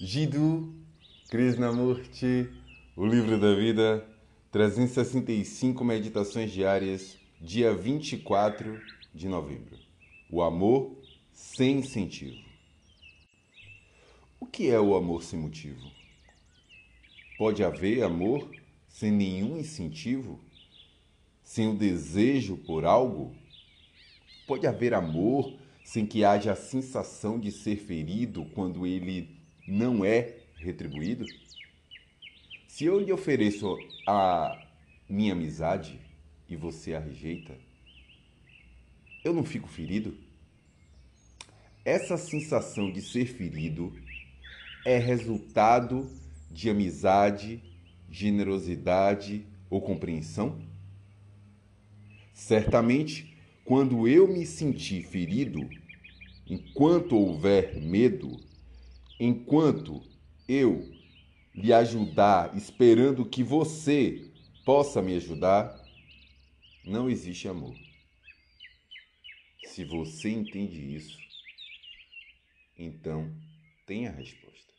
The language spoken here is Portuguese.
Jiddu Krishnamurti, o livro da vida, 365 meditações diárias, dia 24 de novembro. O amor sem incentivo. O que é o amor sem motivo? Pode haver amor sem nenhum incentivo? Sem o desejo por algo? Pode haver amor sem que haja a sensação de ser ferido quando ele não é retribuído? Se eu lhe ofereço a minha amizade e você a rejeita, eu não fico ferido? Essa sensação de ser ferido é resultado de amizade, generosidade ou compreensão? Certamente quando eu me sentir ferido, enquanto houver medo, enquanto eu lhe ajudar esperando que você possa me ajudar, não existe amor. Se você entende isso, então tem a resposta.